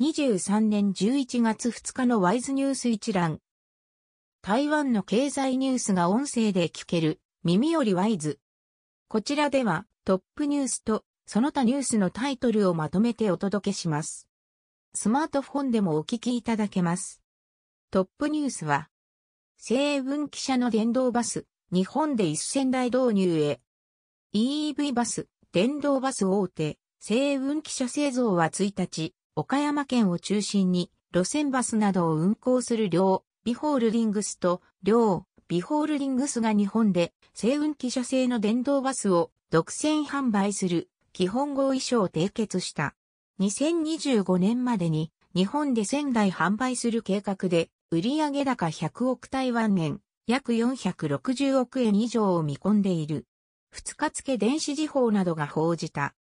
2023年11月2日のワイズニュース一覧。台湾の経済ニュースが音声で聞ける、耳よりワイズ。こちらではトップニュースとその他ニュースのタイトルをまとめてお届けします。スマートフォンでもお聞きいただけます。トップニュースは、西分汽車の電動バス、日本で1000台導入へ。EV バス、電動バス大手、西運汽車製造は1日、岡山県を中心に路線バスなどを運行する両ビホールディングスと両ビホールディングスが日本で西運汽車製の電動バスを独占販売する基本合意書を締結した。2025年までに日本で1000台販売する計画で売上高100億台湾円、約460億円以上を見込んでいる。二日付電子時報などが報じた。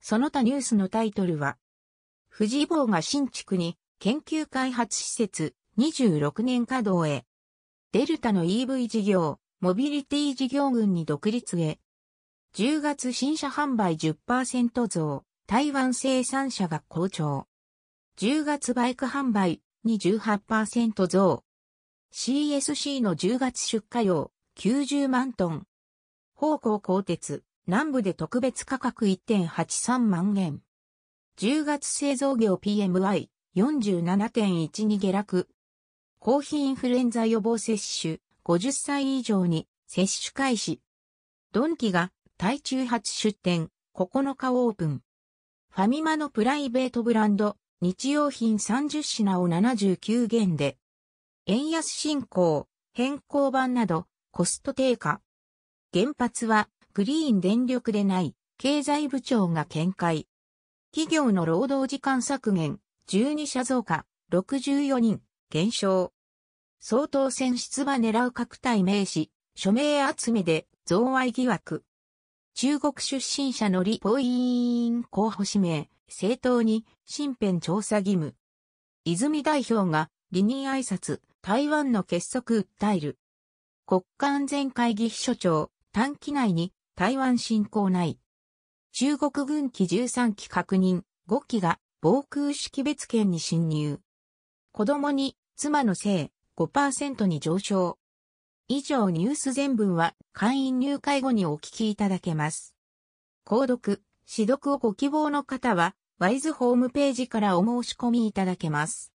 その他ニュースのタイトルは、富士坊が新築に研究開発施設26年稼働へ。デルタの EV 事業、モビリティ事業群に独立へ。10月新車販売10%増、台湾生産者が好調。10月バイク販売28%増。CSC の10月出荷量90万トン。方向鋼鉄、南部で特別価格1.83万円。10月製造業 PMI47.12 下落。コーヒーインフルエンザ予防接種50歳以上に接種開始。ドンキが台中初出店9日オープン。ファミマのプライベートブランド日用品30品を79元で。円安進行、変更版などコスト低下。原発はグリーン電力でない経済部長が見解。企業の労働時間削減、12社増加、64人、減少。総統選出馬狙う各体名詞、署名集めで増賄疑惑。中国出身者のリポイーン候補指名、政党に身辺調査義務。泉代表が離任挨拶、台湾の結束訴える。国家安全会議秘書長、短期内に台湾侵攻ない。中国軍機13機確認、5機が防空識別圏に侵入。子供に妻の性5%に上昇。以上ニュース全文は会員入会後にお聞きいただけます。購読、指読をご希望の方は、ワイズホームページからお申し込みいただけます。